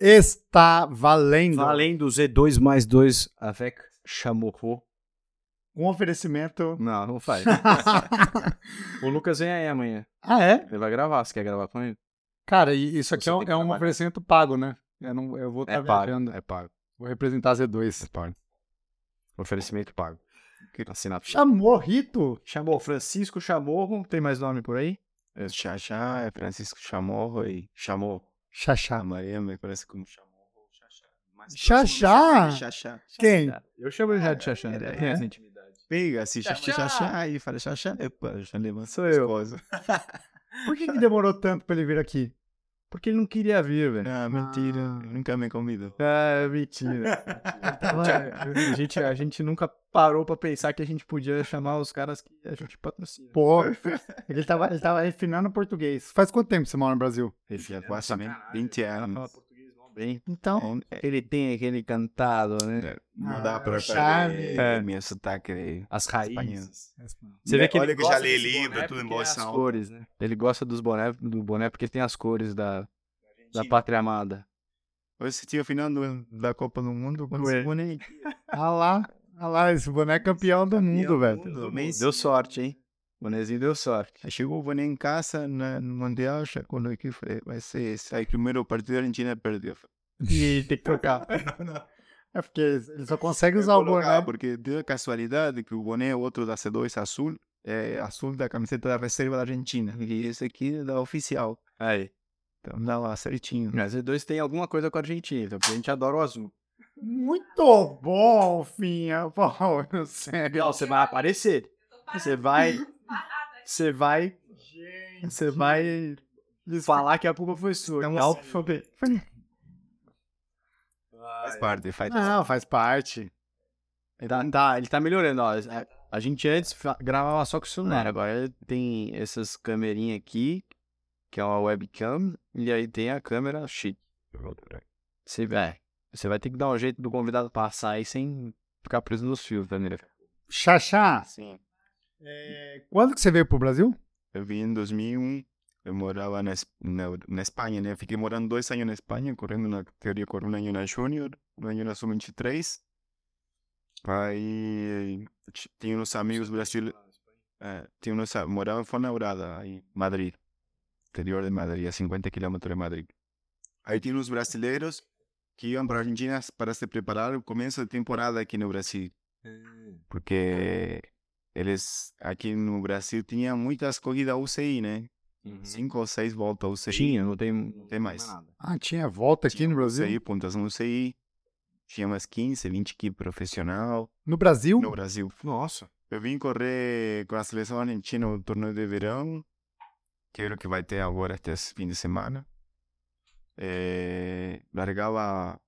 Está valendo. Valendo Z2 mais 2 avec chamorro. Um oferecimento. Não, não faz. o Lucas vem aí amanhã. Ah, é? Ele vai gravar. Você quer gravar com ele? Cara, e isso aqui Você é um, é um oferecimento pago, né? Eu, não, eu vou estar É pago. viajando. É pago. Vou representar a Z2. É pago. Oferecimento pago. Assinatura. Chamou, Rito. Chamou Francisco Chamorro. Tem mais nome por aí? É Xaxá, é Francisco Chamorro e Chamorro. Xaxá. A Maria me parece como Chamorro ou Xaxá. Mas Xaxá? é Xaxá. Quem? Eu chamo ele já de Xaxã. É, Tem é. intimidade. Pega, se chama Xaxá. Xaxá e fala Xaxá. Epa, já levanta Sou eu. Por que, que demorou tanto pra ele vir aqui? Porque ele não queria vir, velho. Ah, mentira. Ah. Nunca me convidou. Ah, mentira. a, gente, a gente nunca parou pra pensar que a gente podia chamar os caras que a gente patrocina. Pô, ele tava, ele tava refinando português. Faz quanto tempo você mora no Brasil? Ele já quase 20 anos. Bem. Então, É, Ele tem aquele cantado, né? é, Não Ah, dá pra perder É. meu sotaque de As raízes. Você vê que Olha ele que já gosta li desse livro, tudo em boa é as cores, né? Ele gosta dos boné, do boné porque tem as cores da, da pátria amada. Hoje você tinha final do- da Copa do Mundo Ué. esse boné ah lá, ah lá, esse boné é campeão do mundo, velho. Deu sorte, hein? O bonezinho deu sorte. Aí Chegou o boné em casa na, no Mundial, já quando que foi, vai ser esse. Aí primeiro partido a Argentina perdeu. E tem que trocar. É porque ele só consegue usar o boné. Porque deu a casualidade que o boné, o outro da C2 azul, é azul da camiseta da reserva da Argentina. E esse aqui é da oficial. Aí. Então dá lá certinho. Mas Z2 tem alguma coisa com a Argentina, então, porque a gente adora o azul. Muito bom, Finha. Pô, sério. Não, você vai aparecer. Você vai. Você vai. Você vai falar que a culpa foi sua. Então, Então, Faz parte, faz Não, faz parte. Ele tá, tá- ele tá melhorando, ó. A, a gente antes gravava só com o celular, agora tem essas câmerinhas aqui, que é uma webcam, e aí tem a câmera shit. Você, é, você vai ter que dar um jeito do convidado passar aí sem ficar preso nos fios, tá, Mira? Xaxá, Sim. É, quando que você veio pro Brasil? Eu vim em 2001. Eu morava na, na, na Espanha, né? Fiquei morando dois anos na Espanha, correndo na teoria com um ano na Júnior, um ano na Sub-23. Aí tinha uns amigos brasileiros. É, tinha uns, morava em Fonaurada, aí, Madrid. Interior de Madrid, a 50 quilômetros de Madrid. Aí tinha uns brasileiros que iam para a Argentina para se preparar o começo da temporada aqui no Brasil. Porque eles aqui no Brasil tinham muitas corridas UCI, né? Cinco ou seis voltas UCI. Tinha, não tem, não tem mais. nada. Ah, tinha volta aqui no Brasil? UCI, pontuação UCI. Tinha umas 15, 20 equipes profissional No Brasil? no Brasil. Nossa. Eu vim correr com a seleção argentina no torneio de verão, que é o que vai ter agora este fim de semana. Eh, largava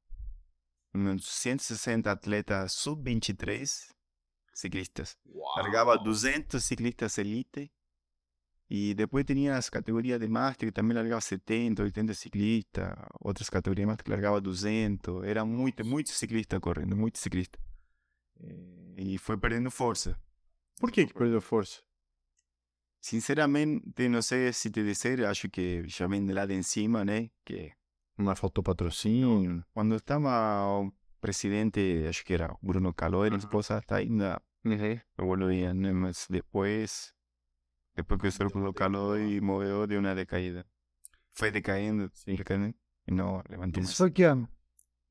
uns 160 atletas sub-23 ciclistas. Largava 200 ciclistas elite. E depois tinha as categorias de master, que também largava 70, 80 ciclistas. Outras categorias mais que largava 200. Era muito, muito ciclista correndo, muito ciclista. Eh, E foi perdendo força. Por que que perdeu força? Sinceramente, não sei se te dizer, acho que já vem de lá de cima, né? Que Mas faltou patrocínio. quando estava o presidente, acho que era Bruno Caloi, a esposa está ainda evoluía, né? Mas depois, depois que o senhor Bruno Caloi morreu de uma decaída. Foi decaindo, sim, decaindo, e não levantou Isso mais. foi que ano?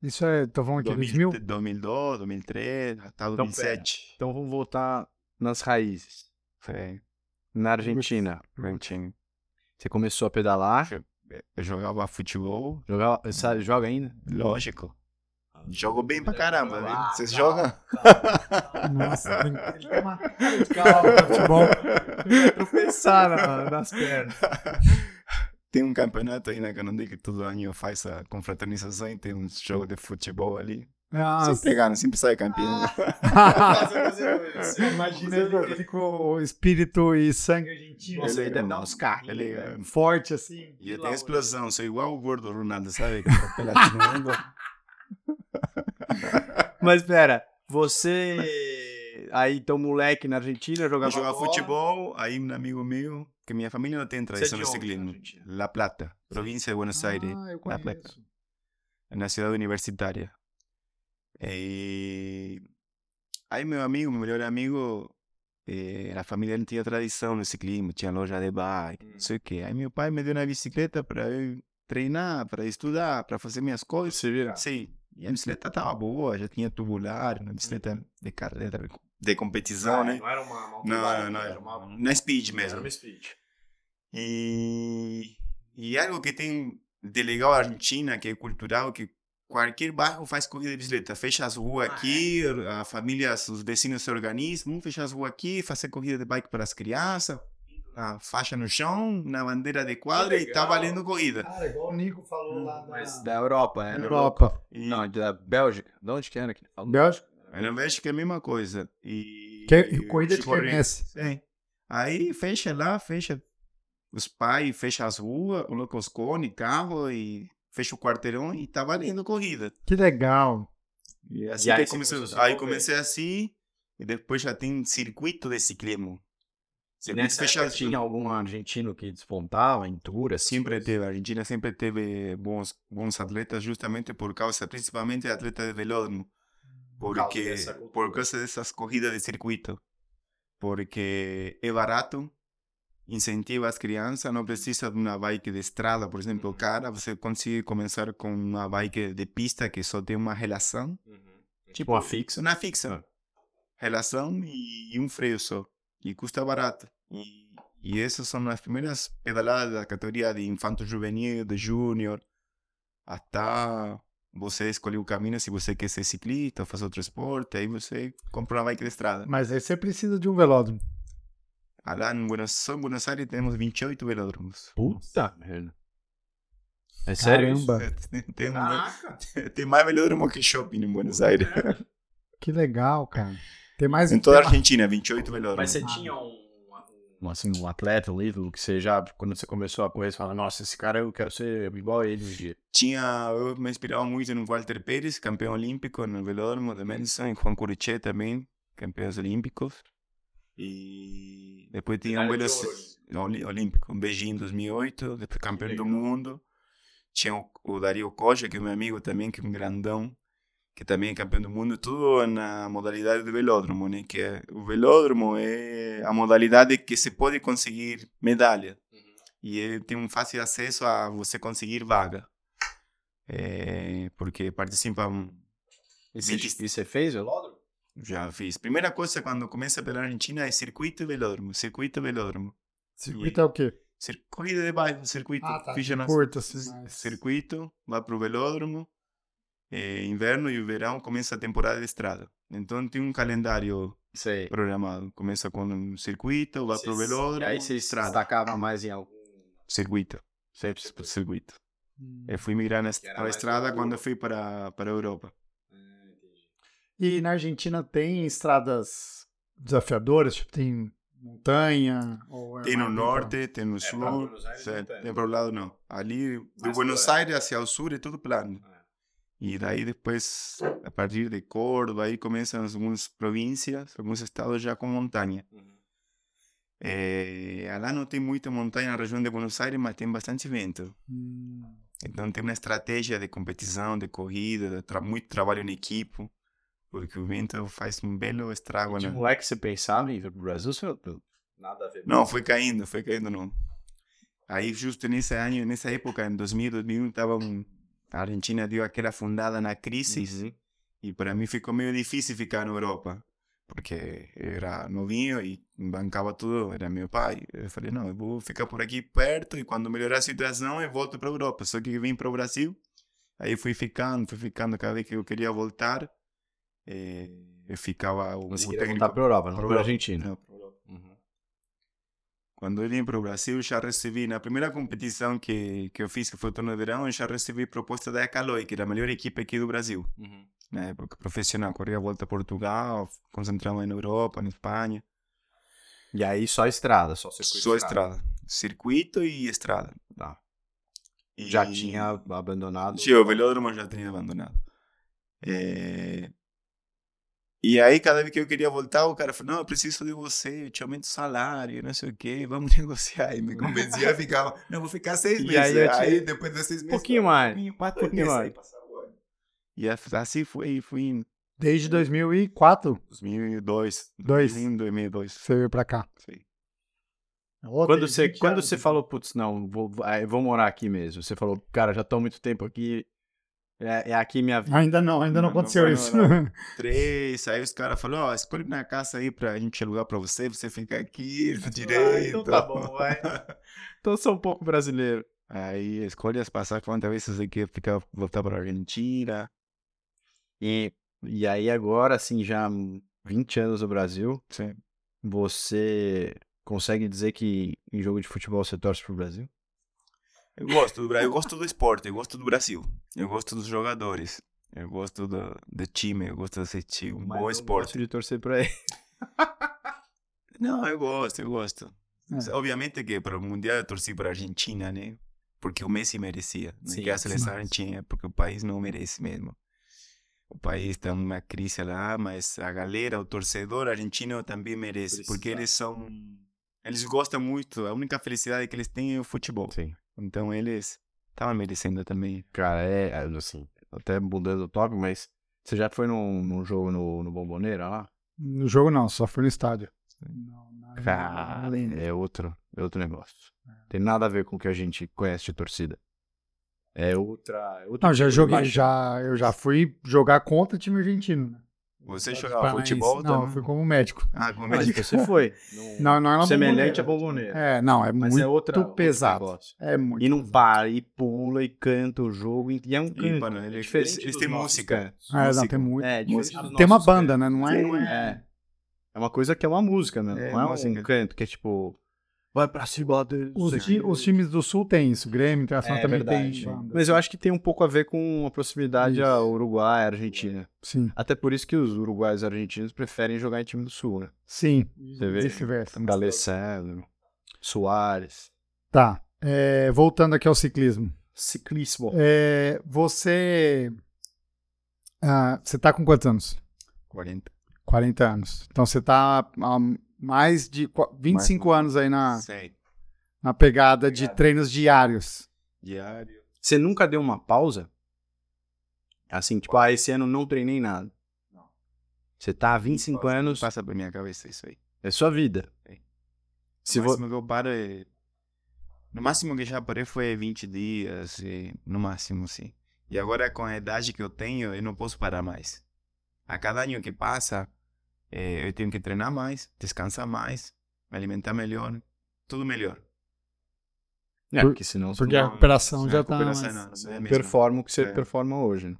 Isso é, tô falando aqui, 2000? 2002, 2003, até Então, 2007. Então vamos voltar nas raízes. Foi Na Argentina. Argentina. Você começou a pedalar. Eu jogava futebol, Jogava, sabe, joga ainda? lógico. Jogo bem pra caramba, né? Vocês jogam? Nossa, ele tem uma cara de cavalo no futebol. Tropeçar na- nas pernas. Tem um campeonato aí na Canadá que todo ano faz a confraternização e tem uns jogos de futebol ali. Nossa. Sempre ganha, sempre sai campeão. Imagina ele, ele com o espírito e sangue argentino. Ele Ele deve dá uns carros. Ele é Forte assim. E tem explosão, sou igual o gordo Ronaldo, sabe? Que tá peladinho. Mas pera, você. Aí, então, moleque na Argentina, jogava. Jogava futebol, aí um amigo meu, que minha família não tem tradição é ciclismo. na Argentina? La Plata, província de Buenos Aires. Ah, eu La Plata. na cidade universitária. E aí meu amigo, meu melhor amigo, eh, a família não tinha tradição no ciclismo, tinha loja de bike, não sei o quê. Aí meu pai me deu uma bicicleta para eu treinar, para estudar, para fazer minhas coisas. Você vira. Sim. E a bicicleta estava boa, já tinha tubular, uma bicicleta de carreira, de competição, né? Não era uma mountain Não, bike, não, era era uma, na speed era mesmo. uma speed. E, e algo que tem de legal a Argentina, que é cultural, que qualquer bairro faz corrida de bicicleta. Fecha as ruas aqui, a família, os vecinos se organizam, vamos fechar as ruas aqui, fazer corrida de bike para as crianças, a faixa no chão, na bandeira de quadra e tá valendo corrida. Cara, igual o Nico falou lá da Mas da Europa, né? da Europa. E, Não, da Bélgica. De onde que era? que ele falou? Bélgica. Na Bélgica é a mesma coisa. E, Que, é corrida de corre- quermesse. Sim. Aí fecha lá, fecha os pais, fecha as ruas, coloca os cones, carro e fecha o quarteirão e tá valendo corrida. Que legal. E assim E aí a Aí comecei assim e depois já tem circuito de ciclismo. Nessa época fechado. tinha algum argentino que despontava em tour, essas Sempre teve, a Argentina sempre teve bons, bons atletas justamente por causa, principalmente atleta de velódromo. Por causa Porque, por causa dessas corridas de circuito. Porque é barato, incentiva as crianças, não precisa de uma bike de estrada, por exemplo, Uhum. cara, você consegue começar com uma bike de pista que só tem uma relação, Tipo uma fixa. uma fixa, relação e, e um freio só, e custa barato. E, e essas são as primeiras pedaladas da categoria de infanto juvenil, de júnior, até você escolher o caminho se você quer ser ciclista ou fazer outro esporte, aí você compra uma bike de estrada. Mas aí você precisa de um velódromo. Ah, Lá em Buenos, só em Buenos Aires temos 28 velódromos. Puta merda. É sério? Caramba. Tem, tem, um- Caraca. tem mais velódromo que shopping em Buenos Aires. Que legal, cara. Tem mais em toda a Argentina, 28 velódromos. Mas você tinha um, um, assim, um atleta, um ídolo que você já, quando você começou a correr, você fala, nossa, esse cara eu quero ser igual a ele um dia. Tinha, eu me inspirava muito no Walter Pérez, campeão olímpico no velódromo de Mensa, em Juan Curichet também, campeões olímpicos. E depois tinha um oli- olímpico, um Beijing em 2008, depois campeão do mundo. Tinha o, o Dario Coja, que é meu amigo também, que é um grandão, que também é campeão do mundo, tudo na modalidade do velódromo, né? Que é, o velódromo é a modalidade que se pode conseguir medalha. E ele tem um fácil acesso a você conseguir vaga. É, porque participam. E você, 20 e você fez velódromo? Já fiz. Primeira coisa quando começa pela Argentina é circuito e velódromo. Circuito e velódromo. Circuito é o quê? Cir- Corrida de bairro, circuito. Ah, tá. Fiz na- Curto, assim. mas- Circuito, vai pro velódromo. É, inverno e o verão começa a temporada de estrada. Então tem um calendário Sei. programado. Começa com um circuito, vai pro Cês- velódromo. Aí você estrada. destacava mais em algum... Circuito. Sempre Circuito. Hum. Eu fui migrar na para a estrada quando eu fui para, para a Europa. E na Argentina tem estradas desafiadoras? Tipo, tem montanha? Ou é Tem no norte, tem no pra sul. Buenos Aires tem. Tem para o lado não. Ali, do Mais Buenos plano. Aires hacia o sul é tudo plano. É. E daí depois, a partir de Córdoba, aí começam algumas províncias, alguns estados já com montanha. É, lá não tem muita montanha na região de Buenos Aires, mas tem bastante vento. Hum. Então tem uma estratégia de competição, de corrida, de tra muito trabalho em equipe, porque o vento faz um belo estrago, De né? moleque você pensava em vir pro Brasil? Você... Nada a ver. Não, foi caindo, foi caindo não. Aí justo nesse ano, nessa época, em 2000, 2001, tava um, a Argentina deu aquela afundada na crise Uhum. e para mim ficou meio difícil ficar na Europa, porque era novinho e bancava tudo, era meu pai. Eu falei, não, eu vou ficar por aqui perto e quando melhorar a situação eu volto para a Europa. Só que vim para o Brasil, aí fui ficando, fui ficando, cada vez que eu queria voltar, eh, eu ficava o, Você o queria voltar pra Europa, não pra Europa. Argentina. Não. Quando eu vim para o Brasil, já recebi, na primeira competição que, que eu fiz, que foi o torno de verão, eu já recebi proposta da Caloi, que era a melhor equipe aqui do Brasil. Uhum. Na época, profissional. Corria a volta a Portugal, concentrava na Europa, na Espanha. E aí só estrada, só circuito Só estrada. Circuito e estrada. Tá. E- Já tinha abandonado. Sim, o velódromo já tinha abandonado. É... E aí, cada vez que eu queria voltar, o cara falou, não, eu preciso de você, eu te aumento o salário, não sei o quê, vamos negociar. E me convencia, ficava, não, vou ficar seis E meses. aí Aí, te- depois de seis Um meses... pouquinho mais. pouquinho, quatro pouquinho meses. mais. Aí. E assim foi, fui em Desde 2004 2002. Dois. Em 2002. você veio pra cá. Sim. Quando você, quando anos. você falou, putz, não, vou, vou morar aqui mesmo. Você falou, cara, já tô há muito tempo aqui. É, é aqui minha vida. Ainda não, ainda não, Não, não aconteceu foi, isso. não, Três, aí os caras falaram, ó, escolhe uma casa aí pra gente alugar pra você, você fica aqui, direito. então tá bom, vai. Então eu sou um pouco brasileiro. Aí escolhe as passagens, quantas vezes você quer ficar, voltar pra Argentina. E, e aí agora, assim, já 20 anos no Brasil, Sim. você consegue dizer que em jogo de futebol você torce pro Brasil? Eu gosto do Brasil, eu gosto do esporte, eu gosto do Brasil. Eu gosto dos jogadores. Eu gosto do, do time, eu gosto de assistir um bom esporte. gosto de torcer pra ele. Não, eu gosto, eu gosto. É. Obviamente que para o Mundial eu torci para a Argentina, né? Porque o Messi merecia. Não Sim, que a seleção argentina, porque o país não merece mesmo. O país está numa crise lá, mas a galera, o torcedor argentino também merece, porque eles são eles gostam muito, a única felicidade que eles têm é o futebol. Sim. Então eles estavam merecendo também. Cara, é, assim, até mudando o tópico, mas você já foi num, num jogo no, no Bomboneira lá? No jogo não, só foi no estádio. Não, não, Cara, é outro, é outro negócio. Tem nada a ver com o que a gente conhece de torcida. É outra. É outro Não, já joguei, já, eu já fui jogar contra time argentino. Né? Você jogava futebol Não, eu também? fui como médico. Ah, como Mas é que você foi. Não, não é uma Semelhante a bomboneira. É, não, é Mas muito é outra, pesado. É muito. E não para, e pula, e canta o jogo. E e é um E, canto. mano, eles, diferente eles, têm música. É, não, música. tem muito. É, Tem uma banda, né? Não é. Não é- É. É uma coisa que é uma música, né? É, não é música. um canto que é tipo. Vai pra cima deles. Os, ti- os times do Sul tem isso. Grêmio, Internacional É também verdade. tem. Mas eu acho que tem um pouco a ver com a proximidade Isso. ao Uruguai, à Argentina. Sim, Até por isso que os uruguaios e argentinos preferem jogar em time do Sul, né? sim. Você vê? Vice-versa. Soares. Tá. é, voltando aqui ao ciclismo. Ciclismo. É, você. ah, você tá com quantos anos? 40. 40 anos. Então você tá há mais de qua- 25 anos aí na, Sei. na pegada de treinos diários. Diário. Você nunca deu uma pausa? Assim, tipo, ah, esse ano não treinei nada. Você tá há 25 anos, Passa pra minha cabeça isso aí. é sua vida. Sim. Se o vo... máximo que eu paro é... No máximo que já parei foi 20 dias, e... no máximo, sim. E agora, com a idade que eu tenho, eu não posso parar mais. A cada ano que passa, eh, eu tenho que treinar mais, descansar mais, me alimentar melhor, tudo melhor. É, Por- porque senão Porque a recuperação Não, já tá. recuperação mais- é performa o que você É. performa hoje. né?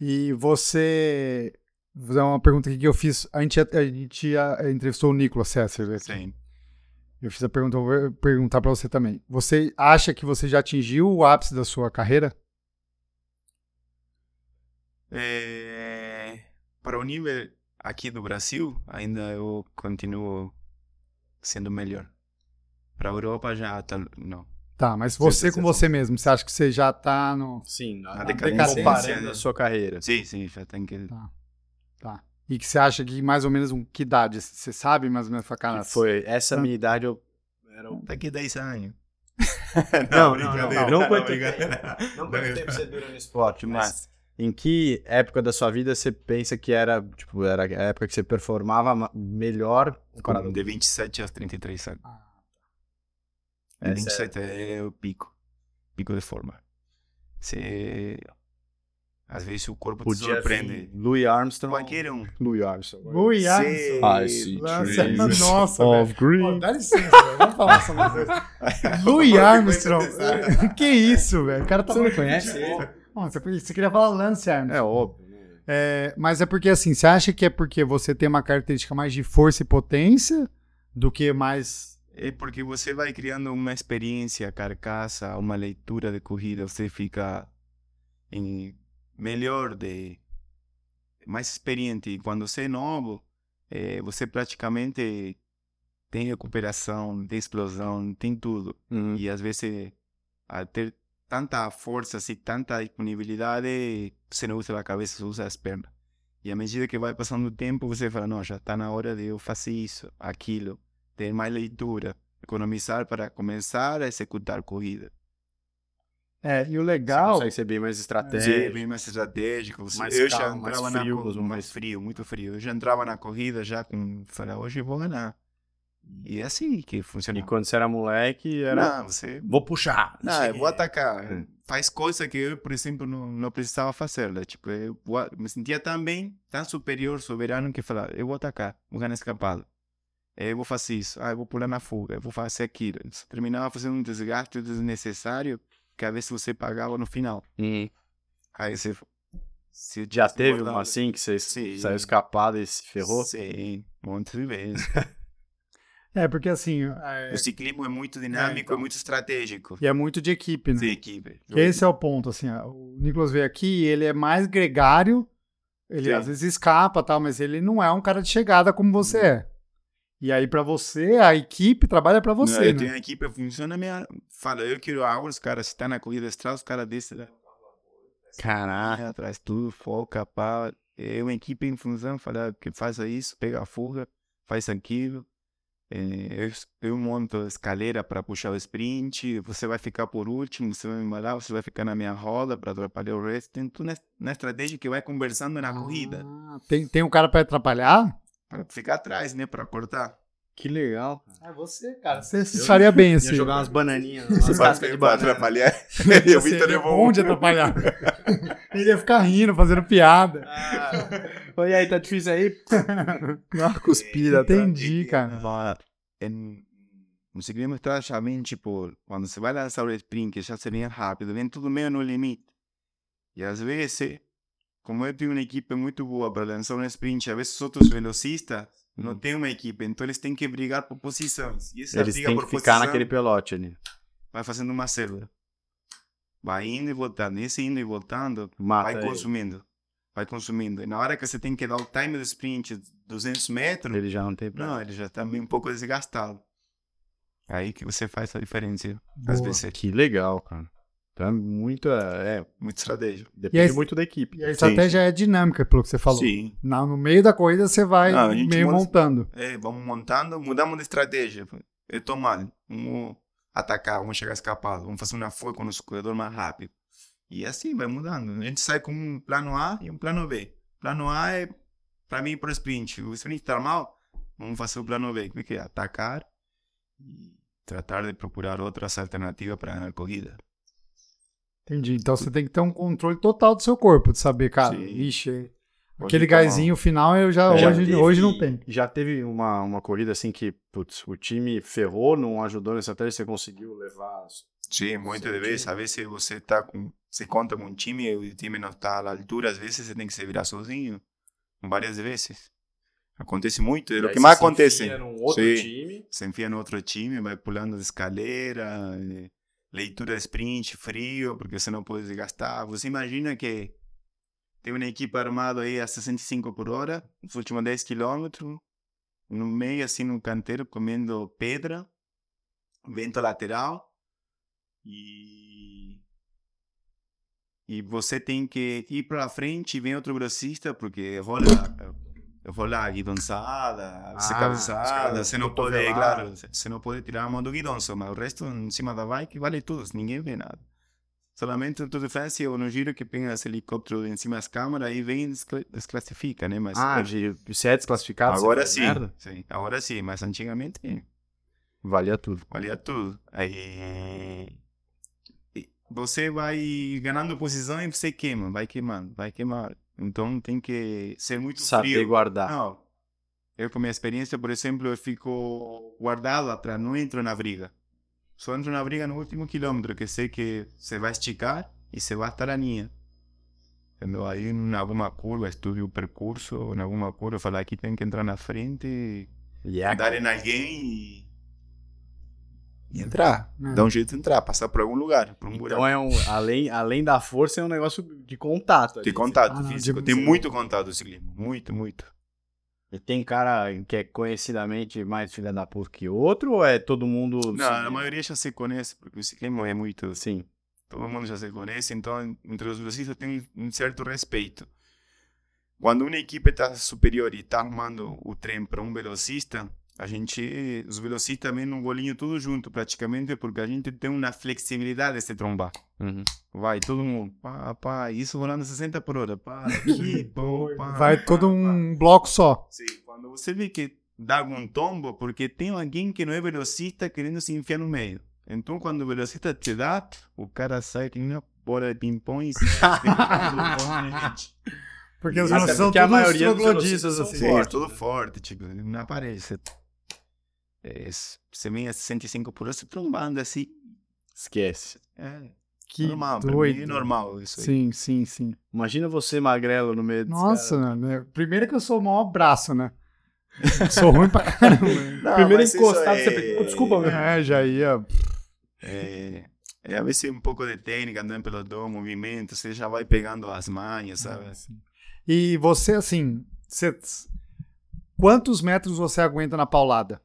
E você. Vou fazer uma pergunta aqui que eu fiz. A gente, a gente ah, entrevistou o Nicolas Sesser. aqui. Sim. Eu fiz a pergunta, vou perguntar pra você também. Você acha que você já atingiu o ápice da sua carreira? É, para o nível aqui do Brasil, ainda eu continuo sendo melhor. Para a Europa já tá, não. Tá, mas você sim, com sim. você mesmo, você acha que você já tá no. Sim, A a decadência, né? a sua carreira. Sim, sim, já tem que. Tá. E que você acha que mais ou menos um, que idade? Você sabe mais ou menos? Cara, foi essa Ah. minha idade eu era um... Daqui 10 anos. Não, não, não, brincadeira, não quanto brincadeira. Não quanto tempo você dura no esporte, mas em que época da sua vida você pensa que era, tipo, era a época que você performava ma- melhor comparado De 27 aos 33 anos. Ah, É, 27 é o pico. Pico de forma. Você... Às vezes o corpo te Podia surpreende. vir Louis Armstrong. Qualquer um. Louis Armstrong. Louis. Armstrong. I see Nossa, trees Nossa, of velho. green. Pô, dá licença, velho. Vamos falar sobre isso. Louis Armstrong. que isso, velho? O cara tá Você não conhece Você, você queria falar Lance Armstrong. É óbvio. É, mas é porque assim, você acha que é porque você tem uma característica mais de força e potência do que mais. É porque você vai criando uma experiência, carcaça, uma leitura de corrida, você fica em melhor de mais experiente. E quando você é novo, eh, você praticamente tem recuperação, tem explosão, tem tudo. Uhum. E às vezes, a ter tanta força, assim, tanta disponibilidade, você não usa a cabeça, você usa as pernas. E à medida que vai passando o tempo, você fala, não, já está na hora de eu fazer isso, aquilo, ter mais leitura, economizar para começar a executar corrida. É, e o Você legal. consegue ser bem mais Sim, estratégico. bem mais estratégico. Você, mais eu calmo, já mais entrava frio, na corrida, mais- mais frio, muito frio. Eu já entrava na corrida já com, falei, hoje eu vou ganhar. E é assim que funciona. E quando você era moleque, era. Não, você Vou puxar. Não, eu vou atacar. Hum. Faz coisa que eu, por exemplo, não, não precisava fazer. Né? Tipo, eu me sentia tão bem, tão superior, soberano, que falava, eu vou atacar, vou ganhar escapado. Eu vou fazer isso, ah, eu vou pular na fuga, eu vou fazer aquilo. Você terminava fazendo um desgaste desnecessário que às vezes você pagava no final. Uhum. Aí você... você Já teve uma assim que você Sim. saiu escapado e se ferrou? Sim, um monte de vezes. É, porque assim. é- o ciclismo é muito dinâmico, é, então. muito estratégico. E é muito de equipe, né? De equipe. Que esse é o ponto, assim, o Nicolas veio aqui, ele é mais gregário, ele Sim. às vezes escapa, tal, mas ele não é um cara de chegada como você é. E aí pra você, a equipe trabalha pra Não, você, eu né? tenho a equipe, funciona a minha. Fala, eu quero água, os caras, se tá na corrida estrada, os caras descem lá Caraca. atrás, tudo, foca, pá. É uma equipe em função, fala que faça isso, pega a fuga, faz aquilo. É, eu, eu monto a escaleira para puxar o sprint, você vai ficar por último, você vai me embalar, você vai ficar na minha roda para atrapalhar o resto. Tem tudo na, na estratégia que vai conversando na corrida, Ah, tem, tem um cara pra atrapalhar? para ficar atrás, né, para cortar. Que legal. É você, cara. Você se faria bem, assim. Ia jogar umas bananinhas, Você vai banana. atrapalhar. Eu ser- vi também ele é vou. bom de atrapalhar. ele ia ficar rindo, fazendo piada. Oi, aí, tá difícil aí? Uma cuspida. tá? Entendi, cara. En, estrada já vem, tipo, quando você vai lançar o sprint, que já se vem rápido, vem tudo meio no limite. E às vezes, como eu tenho uma equipe muito boa para lançar um sprint, às vezes os outros velocistas não têm uma equipe, então eles têm que brigar por posições. E essa Eles briga têm por que ficar posição naquele pelote ali. vai fazendo uma célula. Vai indo e voltando, esse indo e voltando, Mata vai ele. consumindo. Vai consumindo. E na hora que você tem que dar o time do sprint, 200 metros, Ele já não tem pra... não, ele já tá meio um pouco desgastado. Aí que você faz a diferença. Às vezes, Que legal, cara. Então é muito... É, muito estratégia. depende aí- muito da equipe. E a estratégia é dinâmica, pelo que você falou. Sim. Na, no meio da corrida você vai Não, a meio monta- montando. É, vamos montando, mudamos de estratégia. Eu tô mal. Vamos atacar, vamos chegar escapado, vamos fazer uma fuga com o corredor mais rápido. E assim vai mudando. A gente sai com um plano A e um plano B. Plano A é para mim para o sprint. O sprint tá mal, vamos fazer o plano B, que é atacar e tratar de procurar outras alternativas para ganhar a corrida. Entendi. Então você tem que ter um controle total do seu corpo, de saber, cara, Sim. ixi, aquele tá gásinho final eu já, Já hoje, teve- hoje não tem. Já teve uma, uma corrida assim que, putz, o time ferrou, não ajudou na estratégia, você conseguiu levar... Sim, muitas vezes. Às vezes você tá com. Você conta com um time e o time não está à altura, às vezes você tem que se virar sozinho. Várias vezes. Acontece muito, é o que mais acontece. Num outro Sim. time. Se enfia no outro time, vai pulando de escaleira, eh, leitura de sprint, frio, porque você não pode desgastar. Você imagina que tem uma equipe armada aí a 65 por hora, nos últimos 10 quilômetros, no meio, assim, no canteiro, comendo pedra, vento lateral, e e você tem que ir para frente e vem outro velocista, porque rola, rola a guidonçada, você Ah, cabeçada, você não pode, claro, você não pode tirar a mão do guidonço, mas o resto em cima da bike vale tudo, ninguém vê nada. Solamente no Tour de France ou no Giro que pega esse helicóptero em cima das câmeras e vem e descla- desclassifica, né? Mas Ah, se é desclassificado, agora sim, sim, agora sim, mas antigamente Valia tudo. valia tudo. Aí e você vai ganhando posição e você queima, vai queimando, vai queimar. Então tem que ser muito Saber frio. guardar. Não. Eu com minha experiência, por exemplo, eu fico guardado atrás, não entro na briga. Só entro na briga no último quilômetro, que sei que você vai esticar e você vai estar a linha. Entendeu? Aí em alguma curva, estudo o percurso, em alguma curva, falo, aqui tem que entrar na frente e Yeah, dar em alguém e... e entrar. É. Dar um jeito de entrar, passar por algum lugar, por um buraco. Então é um, além, além da força, é um negócio de contato. De ali. contato Ah, não, físico. de- Tem muito contato no ciclismo. Muito, muito. E tem cara que é conhecidamente mais filha da puta que outro, ou é todo mundo. Não, a maioria já se conhece, porque o ciclismo é muito Sim. todo mundo já se conhece, então entre os velocistas tem um certo respeito. Quando uma equipe está superior e está armando o trem para um velocista, a gente, os velocistas também no golinho tudo junto, praticamente, porque a gente tem uma flexibilidade de se trombar. Uhum. Vai, todo mundo, pá, pá, isso volando 60 por hora, pá, aqui, pô, pá, Vai pá, todo pá. um bloco só. Sim, quando você vê que dá algum tombo, porque tem alguém que não é velocista querendo se enfiar no meio. Então, quando o velocista te dá, o cara sai que nem uma bola de ping-pong e se Porque os velocistas são todos velocistas assim. forte, tudo forte, tipo, não aparece. É, você vem a 65 por hora, você trombando assim. Esquece. É Que normal, doido. é normal isso aí. Sim, sim, sim. Imagina você magrelo no meio Nossa, né? Primeiro que eu sou o maior braço, né? sou ruim pra caramba. Não, Primeiro encostado, é- você "Oh, desculpa, meu." É, já ia. É, é, a vezes um pouco de técnica, andando pelo dom, movimento, você já vai pegando as manhas, sabe? E você, assim, você- quantos metros você aguenta na paulada?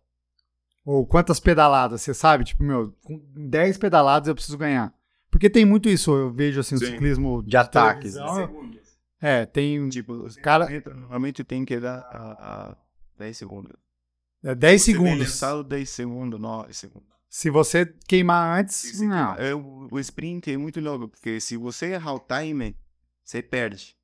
Ou quantas pedaladas, você sabe? Tipo, meu, com 10 pedaladas eu preciso ganhar. Porque tem muito isso, eu vejo assim, o Sim. ciclismo De ataques, televisão. É, tem Tipo, os Cara- normalmente tem que dar a, a 10 segundos. é, 10 Você segundos. lançado 10 segundos, 9 segundos. Se você queimar antes, Se- não. é, o, o sprint é muito louco, porque se você errar o time, você perde.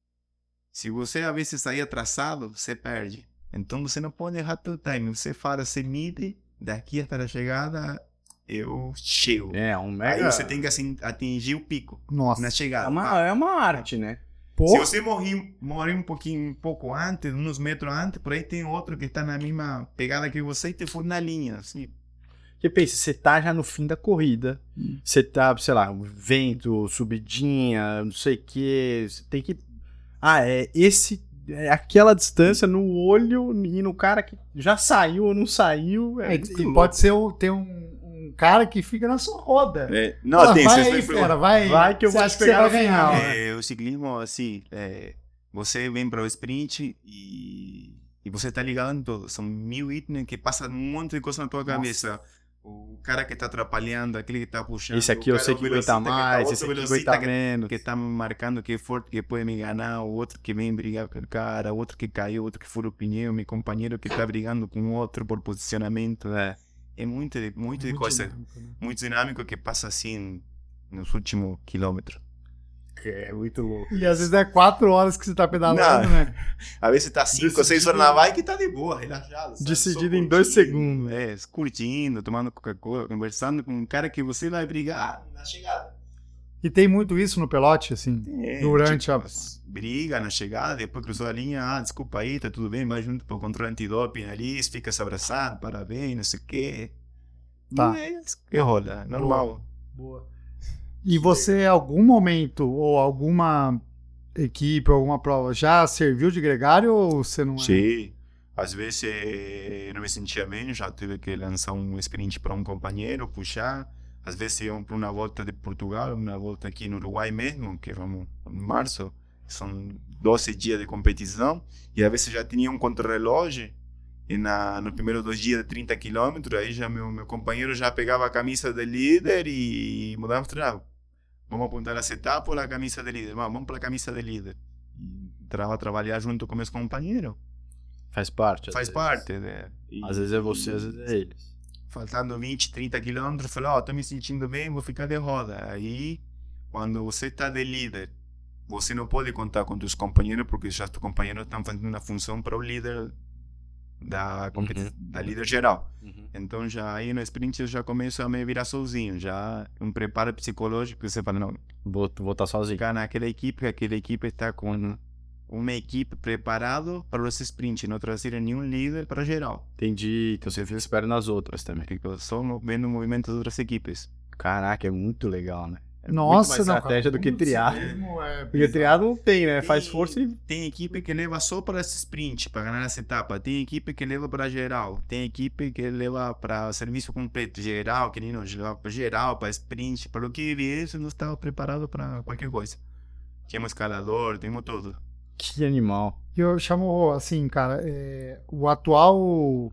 Se você às vezes sair atrasado, você perde. Então você não pode errar teu time. Você fala, você mide, daqui até a chegada, eu chego. É, um Aí mega... você tem que assim, atingir o pico Nossa. na É chegada. uma, é uma arte, né? Se você morrer, morrer um pouquinho, um pouco antes, uns metros antes, por aí tem outro que está na mesma pegada que você e te for na linha, assim. Porque pensa, você tá já no fim da corrida, você tá, sei lá, vento, subidinha, não sei o que, você tem que... Ah, é esse... É aquela distância no olho e no cara que já saiu ou não saiu. É é, e pode ser o, ter um, um cara que fica na sua roda. não, Fala, tem, vai aí, fera, vai. Vai que eu vou te que você pegar vai no ganhar. final. né? É, o ciclismo, assim, é, você vem para o sprint e, e você tá ligado em tudo. São mil itens que passa um monte de coisa na tua cabeça. O cara que tá atrapalhando, aquele que tá puxando. Esse aqui o eu sei que aguenta tá- mais, esse aqui aguenta menos. que tá me marcando que é forte, que pode me enganar, o outro que vem brigar com o cara, outro que caiu, outro que furou o pneu, meu companheiro que tá brigando com outro por posicionamento. É, é muito, de- muito de coisa, dinâmico, né? muito dinâmico que passa assim nos últimos quilômetros. É muito louco. E às vezes é quatro horas que você tá pedalando, Não. né? Às vezes tá 5, 6 horas na bike e tá de boa, relaxado. sabe? Decidido Só em dois segundos. É, curtindo, tomando Coca-Cola, conversando com um cara que você vai brigar na chegada. E tem muito isso no pelote, assim. É, Durante a- Briga na chegada, depois cruzou a linha, ah, desculpa aí, tá tudo bem, vai junto pro controle antidoping ali, fica se abraçando, parabéns, não sei o quê. Tá. É isso que rola, normal. Boa. E você, em algum momento, ou alguma equipe, alguma prova, já serviu de gregário ou você não é? Sim. Às vezes eh, não me sentia bem, já tive que lançar um sprint para um companheiro, puxar. Às vezes iam para uma volta de Portugal, uma volta aqui no Uruguai mesmo, que vamos em março. São 12 dias de competição. E às vezes já tinha um contra-relógio. E na, no primeiro dois dias de 30 quilômetros, aí já meu, meu companheiro já pegava a camisa de líder e mudava o treinado. Vamos apontar a etapa ou a camisa de líder? Vamos, vamos para a camisa de líder. E entrava a trabalhar junto com meus companheiros. Faz parte. Faz vezes. parte, né? E- Às vezes é você, às vezes é eles. Faltando 20, 30 quilômetros, falei, ó, tô me sentindo bem, vou ficar de roda. Aí, quando você tá de líder, você não pode contar com seus companheiros, porque já os companheiros estão fazendo uma função para o líder da, Uhum. da líder geral. Então, já aí no sprint eu já começo a me virar sozinho, já um preparo psicológico, você fala, não, Vou vou estar sozinho. ficar naquela equipe, aquela equipe está com uma equipe preparado para os sprints, não trazer nenhum líder para geral. Entendi. Então você esperando nas outras também. Fico só vendo o movimento das outras equipes. Caraca, é muito legal, né? É Nossa, muito mais não, estratégia cara, do que triado. ciclismo é Porque triado não tem, né? Faz Tem- força e. Tem equipe que leva só para esse sprint, para ganhar essa etapa. Tem equipe que leva para geral. Tem equipe que leva para serviço completo. Geral, que nem nós leva para geral, para sprint. Para o que viesse, não estava preparado para qualquer coisa. Tínhamos escalador, temos tudo. Que animal. E eu chamo, assim, cara, é, o atual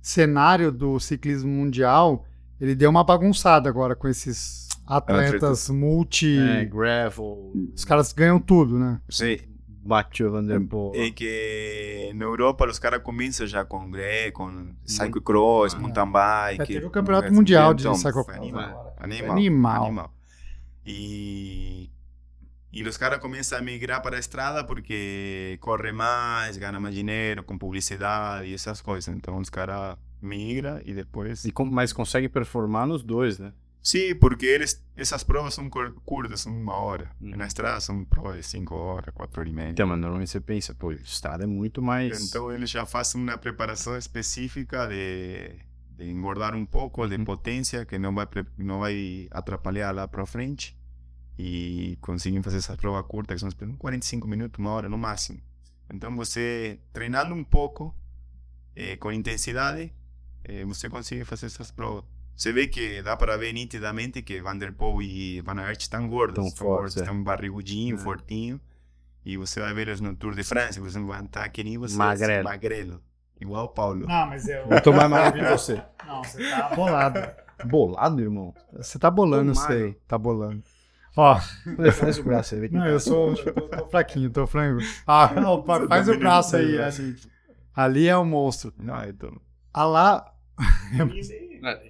cenário do ciclismo mundial, ele deu uma bagunçada agora com esses atletas multi... É, gravel. Os caras ganham tudo, né? Sim. Mathieu Van Der Poel. É que na Europa os caras começam já com gré, com cyclocross, mountain bike. É, teve o campeonato Então, mundial de foi cyclocross. Animal, animal, Animal. animal. E, e os caras começam a migrar para a estrada porque corre mais, ganha mais dinheiro com publicidade e essas coisas. Então os caras migram e depois... E mas consegue performar nos dois, né? Sim, porque eles, essas provas são cur- curtas, são uma hora. E na estrada são provas de cinco horas, quatro horas e meia. Então, mas normalmente você pensa, pô, estrada é muito mais. Então eles já fazem uma preparação específica de, de engordar um pouco, de Uhum. potência, que não vai, não vai atrapalhar lá para frente. E conseguem fazer essa prova curta, que são 45 minutos, uma hora no máximo. Então você, treinando um pouco, eh, com intensidade, eh, você consegue fazer essas provas. Você vê que dá para ver nitidamente que Van der Poel e Van Aert estão gordos, Tão estão fortes, gordos, é. estão barrigudinho, É. fortinho. E você vai ver eles no Tour de France, você vai estar que nem você, Magrelo. magrelo. Igual o Paulo. Não, mas eu. Eu tô mais magro que você. Não, você tá bolado. Bolado, irmão? Você tá bolando, magro. sei. Tá bolando. Ó, Faz o braço aí. não, eu sou. Eu tô, tô fraquinho, tô frango. Ah, não, fa- faz o braço aí. Ali, ali é o monstro. Não, eu tô... Ah lá.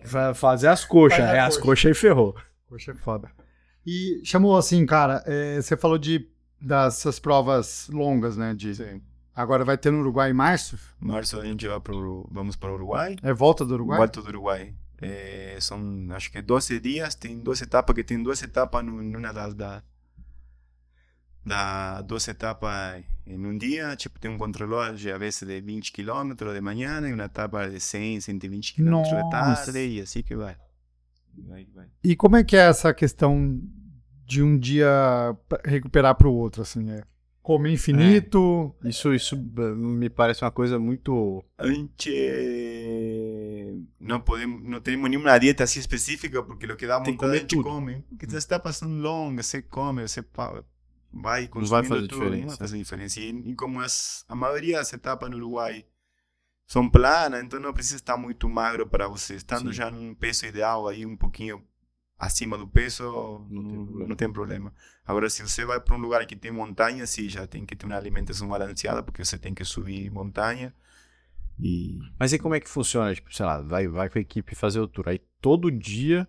Vai fazer as coxas. Faz a É, as coxa. coxas aí ferrou. Poxa, é foda. E chamou assim, cara, é, você falou de dessas provas longas, né? De, Sim. agora vai ter no Uruguai em março? Março a gente vai pro, vamos para o Uruguai. É volta do Uruguai? Volta do Uruguai. É, são, acho que 12 dias, tem duas etapas, que tem duas etapas numa das da, da duas etapas em um dia, tipo, tem um contrarrelógio, a vezes de 20 km de manhã e uma etapa de 100, 120 km de tarde, e assim que vai. Vai, vai. E como é que é essa questão de um dia recuperar pro outro, assim? É comer infinito? Isso, isso eh, me parece uma coisa muito. A gente eh, não podemos, não temos nenhuma dieta assim específica porque o que dá Tem que vontade a gente tudo. come. Porque você está passando longa, você come, você vai vai consumindo fazer tudo, não vai diferença. fazer diferença. E, e como as, a maioria das etapas no Uruguai são planas, então não precisa estar muito magro para você. Estando Sim. já num peso ideal aí um pouquinho acima do peso, Não tem não, problema. não tem problema. Agora, se você vai para um lugar que tem montanha, sim, já tem que ter uma alimentação balanceada, porque você tem que subir montanha. E Mas e como é que funciona? Tipo, sei lá, vai, vai com a equipe fazer o tour. Aí todo dia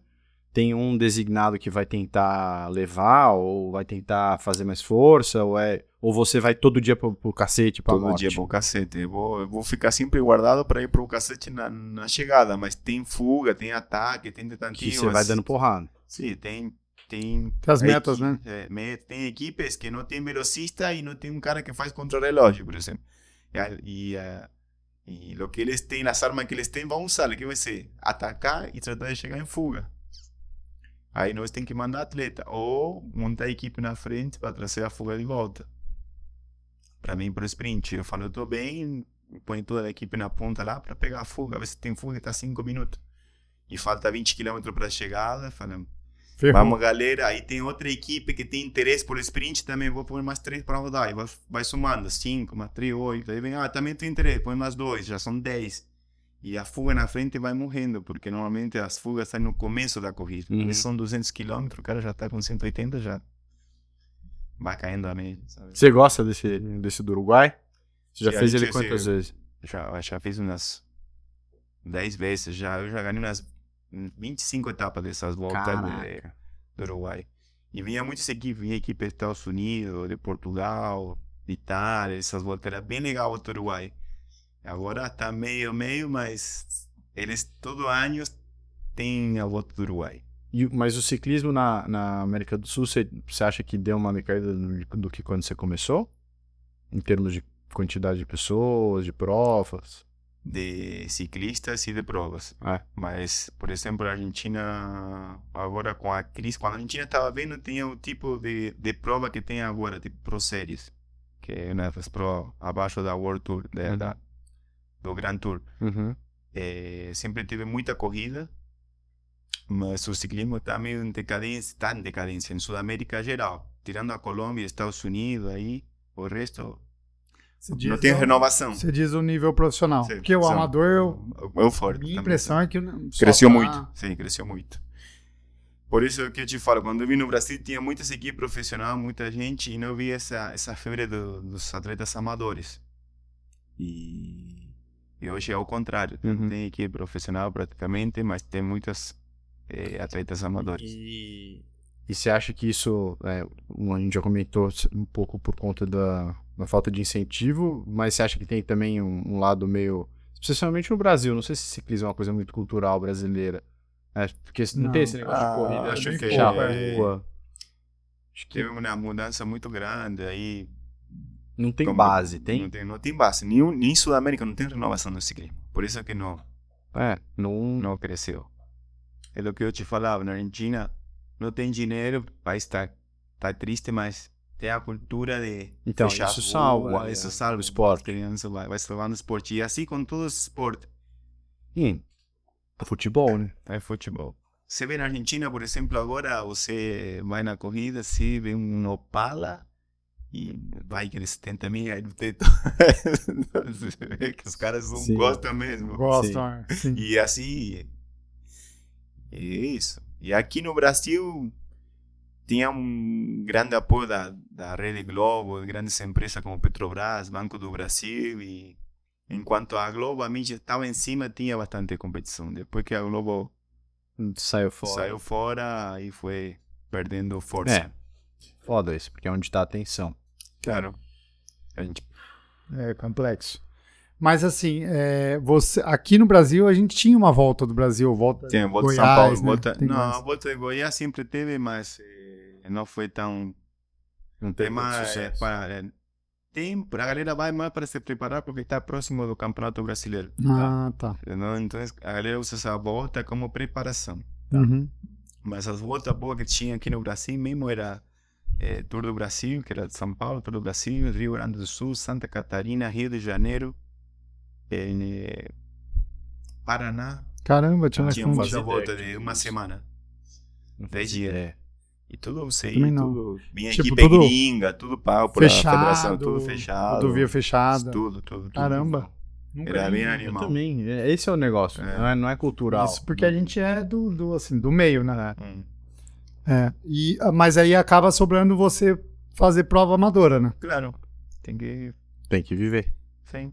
tem um designado que vai tentar levar, ou vai tentar fazer mais força, ou é. Ou você vai todo dia pro, pro cacete, pra todo morte? dia pro cacete. Eu vou, eu vou ficar sempre guardado para ir pro cacete na, na chegada, mas tem fuga, tem ataque, tem Que tentativas. você vai dando porrada. Sim, tem. Tem, Tem as metas, equi- né? é, me- tem equipes que não tem velocista e não tem um cara que faz contra-relógio, por exemplo. E, e, e o que eles têm, as armas que eles têm, vão usar. O que vai ser? Atacar e tratar de chegar em fuga. Aí nós temos que mandar atleta ou montar a equipe na frente para trazer a fuga de volta. Para mim, pro sprint. Eu falo, eu tô bem, põe toda a equipe na ponta lá para pegar a fuga. Ver se tem fuga e tá 5 minutos. E falta 20 km para a chegada. Fala, Ferrou. Vamos, galera. Aí tem outra equipe que tem interesse por sprint também. Vou pôr mais três para rodar. E vai, vai somando. Cinco, mais três, oito. Aí vem, ah, também tem interesse. Põe mais dois. Já são dez. E a fuga na frente vai morrendo. Porque normalmente as fugas saem no começo da corrida. Uhum. Eles são 200 km. O cara já tá com 180 já. Vai caindo a média, sabe? Você gosta desse, desse do Uruguai? Você já fez ele quantas vezes? Já, já fiz umas 10 vezes. Já, eu já ganhei umas 25 etapas dessas voltas Caraca. do Uruguai. E vinha muitas equipes, vinha equipe dos Estados Unidos, de Portugal, de Itália, essas voltas. Era bem legal o Uruguai. Agora tá meio, meio, mas eles todo ano têm a volta do Uruguai. E mas o ciclismo na, na América do Sul, você, você acha que deu uma decaída do, do que quando você começou? Em termos de quantidade de pessoas, de provas? De ciclistas e de provas. É. Mas, por exemplo, a Argentina, agora com a crise, quando a Argentina estava vendo, tinha o tipo de, de prova que tem agora, tipo Pro Series, que é uma das provas abaixo da World Tour, da, Uhum. da- do Grand Tour. Uhum. Eh, sempre teve muita corrida, mas o ciclismo está meio em decadência, está em decadência em Sudamérica geral, tirando a Colômbia e Estados Unidos aí, o resto não tem o- renovação. Você diz o nível profissional. Sim, Porque o são- amador, eu, É o forte. minha também. impressão é que. Cresceu tá- muito, sim, cresceu muito. Por isso que eu te falo, quando eu vim no Brasil tinha muitas equipes profissionais, muita gente, e não vi essa, essa febre do, dos atletas amadores. E, e hoje é o contrário. Uhum. Não tem equipe profissional praticamente, mas tem muitas eh, atletas amadores. E, e você acha que isso, é, um, a gente já comentou um pouco por conta da, da falta de incentivo, mas você acha que tem também um, um lado meio, especialmente no Brasil, não sei se ciclismo é uma coisa muito cultural brasileira, é, porque não, Não. tem esse negócio Ah, de corrida, acho de que fechar é- rua. Acho que Teve uma mudança muito grande aí. Não tem base, tem? Não tem, não tem base. Nem, nem em Sudamérica não tem renovação do ciclismo. Por isso que não, É, não, não cresceu. É o que eu te falava, na Argentina não tem dinheiro, o país está tá triste, mas tem a cultura de Então, fechar isso salva, rua, é, isso salva o esporte. A criança vai, vai salvar no esporte. E assim com todo esse esporte, Sim, futebol, né? é futebol. Você vê na Argentina, por exemplo, agora você vai na corrida, você vê um Opala e vai que 70 mil aí no teto. Você vê que os caras não Sim. gostam mesmo. Gostam, é. Sim. E assim. É isso. E aqui no Brasil tinha um grande apoio da, da Rede Globo, de grandes empresas como Petrobras, Banco do Brasil. E enquanto a Globo, a mídia estava em cima, tinha bastante competição. Depois que a Globo Saiu fora. saiu fora, aí foi perdendo força. É, foda isso, porque é onde tá a atenção. Claro. A gente É complexo. Mas assim, é, você, aqui no Brasil a gente tinha uma volta do Brasil, volta tem a volta de São Goiás, Paulo. né? Volta, Tem não, mais. a volta de Goiás sempre teve, mas eh, não foi tão Não Tem teve mais, é, para, é, tem, a galera vai mais para se preparar porque está próximo do Campeonato Brasileiro. Ah, tá. entendeu? Então a galera usa essa volta como preparação. Uhum. Mas as voltas boas que tinha aqui no Brasil mesmo era é, Tour do Brasil, que era de São Paulo, Tour do Brasil, Rio Grande do Sul, Santa Catarina, Rio de Janeiro, é, Paraná. Caramba, tinha Tinha bastante. uma volta de uma semana. Dez dias. ideia. E tudo você não. tudo vinha Tipo, equipe tudo gringa, tudo pau para a federação, Fechado, tudo fechado. Rodovia fechada. Tudo, tudo, tudo. Caramba. Nunca Era bem animal. também. é- Esse é o negócio. É. Não, é, não é cultural. Isso porque a gente é do, do, assim, do meio, né? Hum. É. E, mas aí acaba sobrando você fazer prova amadora, né? Claro. Tem que. Tem que viver. Sim.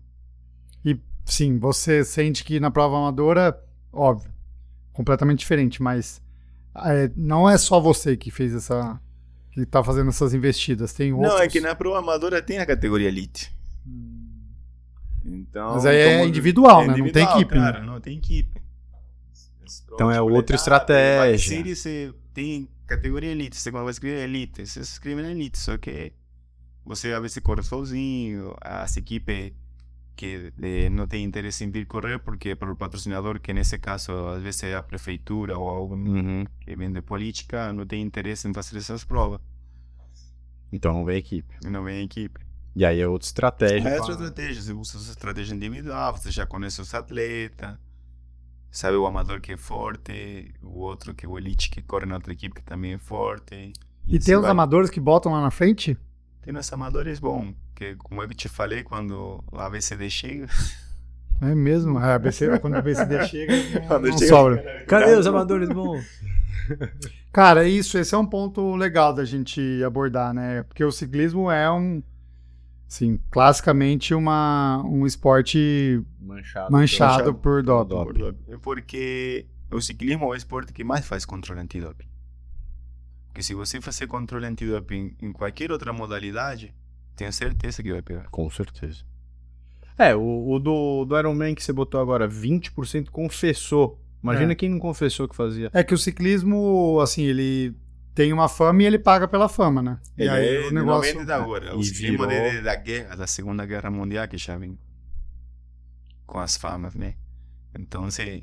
E sim, você sente que na prova amadora, óbvio, completamente diferente, mas é, não é só você que fez essa. que tá fazendo essas investidas. Tem outros. Não, é que na prova amadora tem a categoria elite. Então, Mas aí é individual, né? Não tem equipe, né? Claro, não tem equipe. Então é outra Tipo, estratégia. Series você tem categoria elite. Você vai escrever elite, você se inscreve na elite. Só que você às vezes corre sozinho, as equipes que eh, não tem interesse em vir correr porque para o patrocinador, que nesse caso às vezes é a prefeitura ou algo Uhum. que vem de política, não tem interesse em fazer essas provas. Então não vem equipe. Não vem equipe. E aí é outra estratégia. É outra estratégia. Você usa essa estratégia individual, você já conhece os atletas, sabe o amador que é forte, o outro que é o elite que corre na outra equipe que também é forte. E assim tem os vai. amadores que botam lá na frente? Tem os amadores bom, que como eu te falei, quando a ABCD chega, É mesmo? A ABC, quando a ABCD chega, não, Quando não chega- sobra. Cadê os amadores bons? Cara, é isso, esse é um ponto legal da gente abordar, né? Porque o ciclismo é um, assim, classicamente uma, um esporte Manchado. manchado, manchado por doping. doping. por doping. É porque o ciclismo é o esporte que mais faz controle antidoping. Porque se você fazer controle antidoping em qualquer outra modalidade, tenho certeza que vai pegar. Com certeza. É, o, o do, do Iron Man que você botou agora, 20% confessou. Imagina É. quem não confessou que fazia. É que o ciclismo, assim, ele tem uma fama e ele paga pela fama, né? E Ele aí é o negócio... 90 da agora. E O ciclismo virou- de- da guerra, da Segunda Guerra Mundial, que já vem com as famas, né? Então, você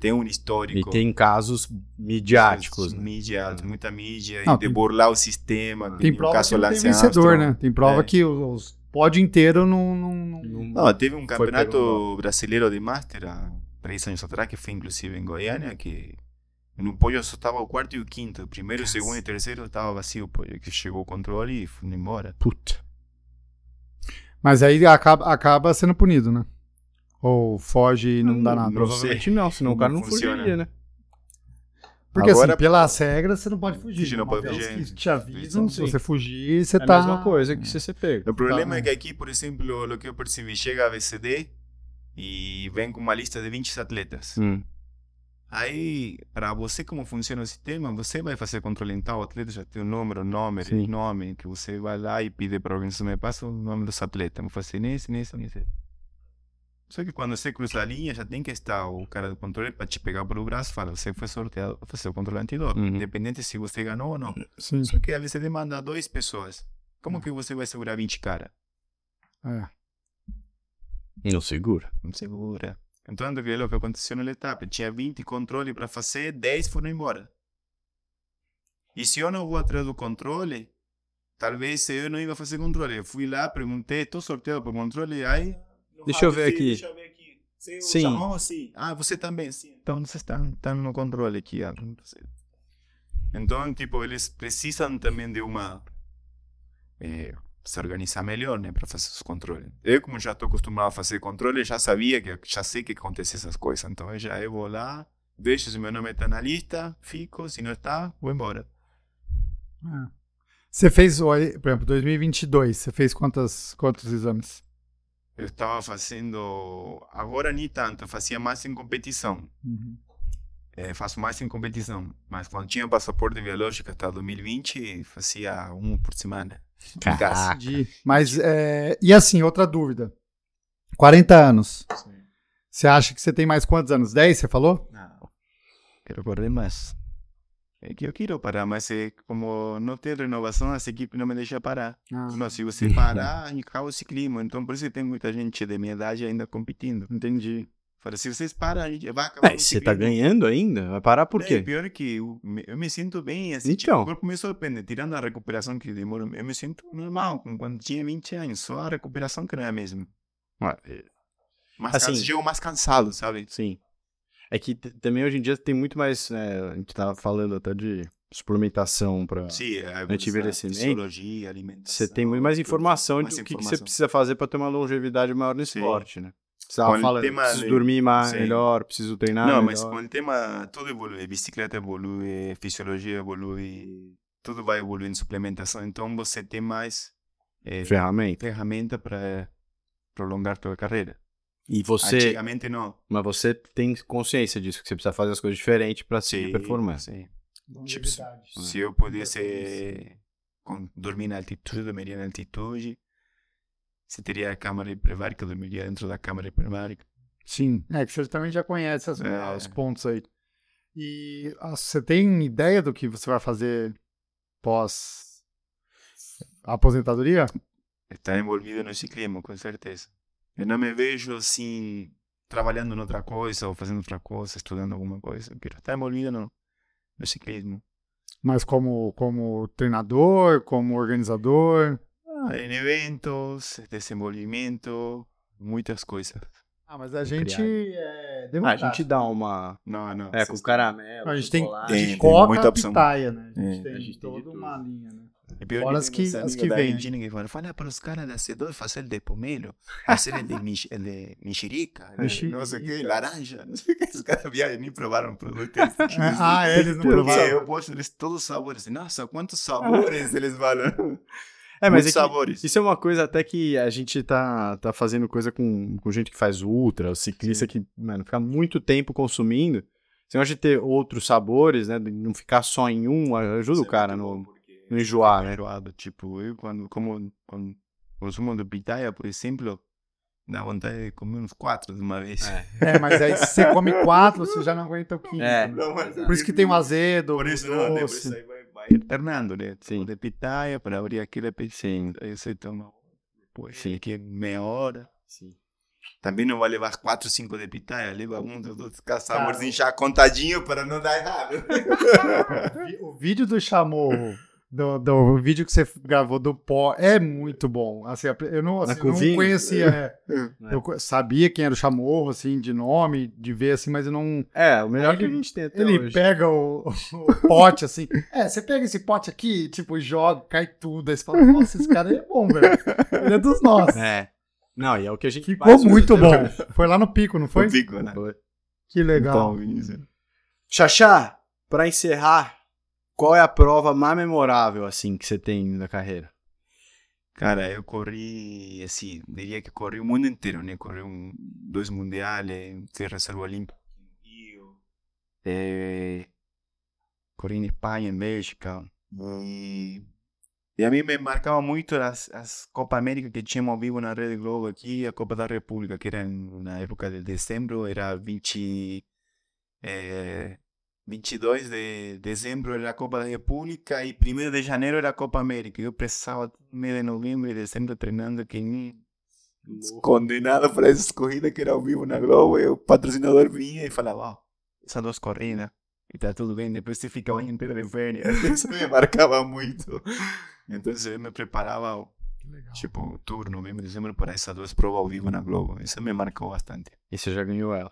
tem um histórico. E tem casos midiáticos, né? Mídia, muita mídia, Não, e de tem- burlar o sistema. Tem prova caso que não tem vencedor, né? Tem prova É. que os, os pódio inteiro não... não, não- Não, teve um campeonato brasileiro de Master há três anos atrás, que foi inclusive em Goiânia, que no pódio só estava o quarto e o quinto. O primeiro, o segundo e o terceiro estava vazio o pódio, que chegou o controle e foi embora. Puta. Mas aí acaba, acaba sendo punido, né? Ou foge e não, dá nada. não Provavelmente não, senão o cara não funciona. fugiria, né? Porque Agora- assim, pelas regras, você não pode fugir. Fugir não Uma pode fugir. que te avisam, se você fugir, você É a tá... mesma coisa que se você pega. O problema Tá. é que aqui, por exemplo, o que eu percebi, chega a VCD e vem com uma lista de 20 atletas. Hum. Aí, para você, como funciona o sistema, você vai fazer controle em tal atleta, já tem o número, nome, Sim. nome, que você vai lá e pede para a organização, me passa o nome dos atletas, vou fazer nesse, nesse, nesse. Só que quando você cruza a linha, já tem que estar o cara do controle para te pegar pelo braço e falar, você foi sorteado para fazer o controle antidoping, Uhum. independente se você ganhou ou não. Sim. Só que a VCD manda duas pessoas. Como que você vai segurar 20 caras? É. Não segura. Não segura. Então, que é o que aconteceu na etapa. Tinha 20 controles para fazer, 10 foram embora. E se eu não vou atrás do controle, talvez eu não ia fazer controle. Eu fui lá, perguntei, estou sorteado para controle, aí... Deixa eu ver aqui. Deixa eu ver aqui. Você Sim. chamou? Sim. Ah, você também, sim. Então, você está, está no controle aqui. Então, tipo, eles precisam também de uma... eh, se organizar melhor, né, para fazer os controles. Eu, como já estou acostumado a fazer controle, já sabia que já sei que acontece essas coisas. Então, eu já eu vou lá, vejo se meu nome está na lista, fico, se não está, vou embora. É. Você fez, por exemplo, 2022, você fez quantas, quantos exames? Eu estava fazendo, agora nem tanto, fazia mais em competição. Uhum. Eh, faço mais em competição, mas quando tinha passaporte biológico até 2020, fazia um por semana. Casa. Entendi. Mas, é, e assim, outra dúvida. 40 anos. Você acha que você tem mais quantos anos? 10, você falou? Não, quero correr mais. É que eu quero parar, mas é, como não tem renovação, essa equipe não me deixa parar. Ah, Não, se você parar, acaba o ciclismo. Então, por isso que tem muita gente de minha idade ainda competindo. entendi. Fala, se vocês param, a gente vai acabar É, você tá ganhando ainda? Vai parar por É, quê? pior que eu me, eu me sinto bem, assim, tipo, Então. o corpo me surpreende. Tirando a recuperação que demora, eu me sinto normal, como quando tinha 20 anos. Só a recuperação que não é a mesma. É, Mas Assim- chego mais cansado, sabe? Sim. É que também hoje em dia tem muito mais. né, a gente tava falando até de suplementação pra. Sim, a Anti-envelhecimento. fisiologia, alimentação. Você tem muito mais informação mais de o que, que você precisa fazer pra ter uma longevidade maior no Sim. esporte, né? Você Com tava o falando, tema preciso dormir mais, Sim. melhor, preciso treinar Não, melhor. mas com o tema, tudo evolui. Bicicleta evolui, fisiologia evolui, tudo vai evoluir em suplementação. Então você tem mais eh, Ferramenta. ferramenta para prolongar tua carreira. E você. Antigamente não. Mas você tem consciência disso, que você precisa fazer as coisas diferentes pra seguir Sim, performance. sim. Longevidade. Se eu pudesse com, dormir na altitude, dormiria na altitude. Se teria a câmara hiperbárica, dormiria dentro da câmara hiperbárica. Sim, é que você também já conhece as- É. os pontos aí. E ah, você tem ideia do que você vai fazer pós aposentadoria? Estar envolvido no ciclismo, com certeza. Eu não me vejo assim, trabalhando em outra coisa ou fazendo outra coisa, estudando alguma coisa. Eu quero estar envolvido no, no ciclismo. Mas como, como treinador, como organizador? Ah, em eventos, desenvolvimento, muitas coisas. Ah, mas a gente é Ah, a gente dá uma. Não, não. É, com caramelo. A gente tem, chocolate. Tem- coca muita opção. pitaia, né? A gente É. tem A gente tem de toda uma linha, né? E pior Fora as que- as que né? Argentina que falam, fala para os caras da C2 fazer de pomelo, fazer de, mix, de mexerica, não sei o que, laranja, não sei o que. Os caras viajam nem provaram o produto. Eles- Ah, eles não provaram. eu posto eles todos os sabores. Nossa, quantos sabores eles falam. É, mas Muitos é que sabores. isso é uma coisa até que a gente tá, tá fazendo coisa com, com gente que faz ultra, o ciclista que, mano, fica muito tempo consumindo. Você gosta de ter outros sabores, né? de Não ficar só em um, ajuda o cara no, no enjoar, né? enjoado. Tipo, eu quando como quando consumo de pitaia, por exemplo, dá vontade de comer uns quatro de uma vez. É, mas aí se você come quatro, você já não aguenta o quinto. É. né? Não, mas- Por isso que tem o azedo, Por o isso, não, né, doce. isso aí vai, alternando, né? Sim. De pitaia para abrir aquele peitinho. Aí você toma, pois, Sim. aqui é meia hora. Sim. Também não vai levar quatro, cinco de pitaia, leva um, dois, dois, saborzinho já contadinho para não dar errado. O vídeo do chamorro, do, do vídeo que você gravou do pó, é muito bom. Assim, eu não, assim, não conhecia. é. É. Eu sabia quem era o chamorro, assim, de nome, de ver, assim, mas eu não. É, o melhor que a gente tem até Ele hoje. pega o, o pote, assim. É, você pega esse pote aqui, tipo, joga, cai tudo. Aí você fala, nossa, esse cara é bom, velho. Ele é dos nossos. É. Não, e é o que a gente Ficou muito bom. Foi lá no pico, não foi? Fico, né? Foi. Que legal. Então, Vinícius. Xaxá, Pra encerrar, qual é a prova mais memorável, assim, que você tem na carreira? Cara, eu corri, assim, diria que corri o mundo inteiro, né? Corri um, dois mundiais, reserva olímpica no Rio, eh, corri em Espanha, em Bélgica. E, e a mim me marcava muito as, as Copa América que tínhamos ao vivo na Rede Globo aqui, a Copa da República, que era na época de dezembro, era 20, eh, 22 de dezembro era a Copa da República e 1 de janeiro era a Copa América. Eu precisava mês de novembro e dezembro treinando que nem condenado para essas corridas que era ao vivo na Globo. E o patrocinador vinha e falava: Ó, essas duas corridas e tá tudo bem. Depois você fica o ano inteiro de férias. Isso me marcava muito. Então eu me preparava, tipo, outubro, novembro, dezembro para essas duas provas ao vivo na Globo. Isso me marcou bastante. E você já ganhou ela.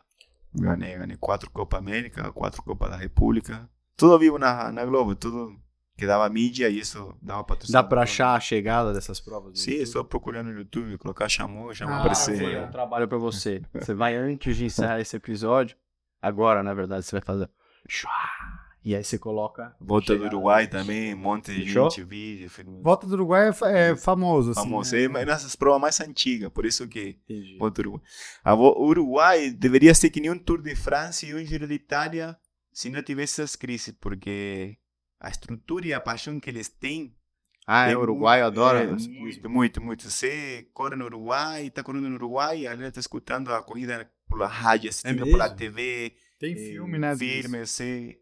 Ganhei, ganhei quatro Copa América, quatro Copa da República. Tudo ao vivo na, na Globo, tudo que dava mídia e isso dava patrocínio. Dá pra achar a chegada dessas provas? Sim, YouTube? só procurar no YouTube, colocar chamou, já vai Ah, aparecer. Foi um trabalho pra você. Você vai antes de encerrar esse episódio. Agora, na verdade, você vai fazer. E aí você coloca. Volta do. Uruguai também, um monte de gente, vídeo, filme. Volta do Uruguai é, é famoso, assim. Famoso. né? É nessas provas mais antigas, por isso que Entendi. Volta do Uruguai. A o Uruguai deveria ser que nem um Tour de França e um Giro de Itália se não tivesse essas crises, porque a estrutura e a paixão que eles têm Ah, é É Uruguai, eu muito- adoro. é, muito, muito, muito. Você corre no Uruguai, tá correndo no Uruguai, a galera tá escutando a corrida pela rádio, assistindo mesmo? pela TV. Tem eh, filme, né? Filme, você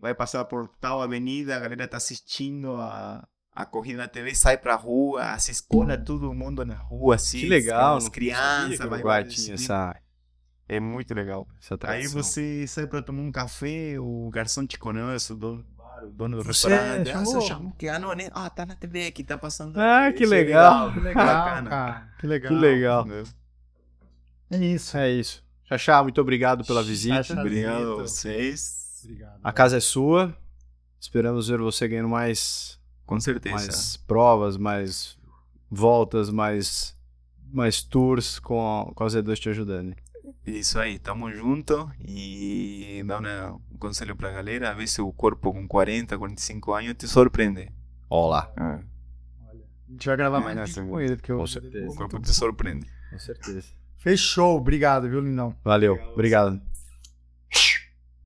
vai passar por tal avenida, a galera tá assistindo a, a corrida na TV, sai pra rua, se escola todo mundo na rua, assim. Que legal. As crianças, vai Uruguai tinha essa, É muito legal. essa Aí você sai pra tomar um café, o garçom te conhece, o dono do bar, o dono do Você restaurante. Ah, chamou? você chamou que ah, não, né? Ah, tá na TV aqui, tá passando. Ah, que Isso é legal. Que legal, cara. Que legal. Que legal. É isso. É isso. Xaxá, muito obrigado pela visita. Xaxá. Obrigado a vocês. Obrigado. A casa é sua. Esperamos ver você ganhando mais, Com certeza. mais provas, mais voltas, mais, mais tours com, com as E2 te ajudando. Isso aí, tamo junto e dá né, um conselho pra galera, a ver se o corpo com 40, 45 anos te surpreende. Olá. Ah, A gente vai gravar mais É, nessa sim. com ele, porque eu... Com certeza. o corpo te surpreende. Com certeza. Fechou. Obrigado, viu, lindão? Valeu. Obrigado.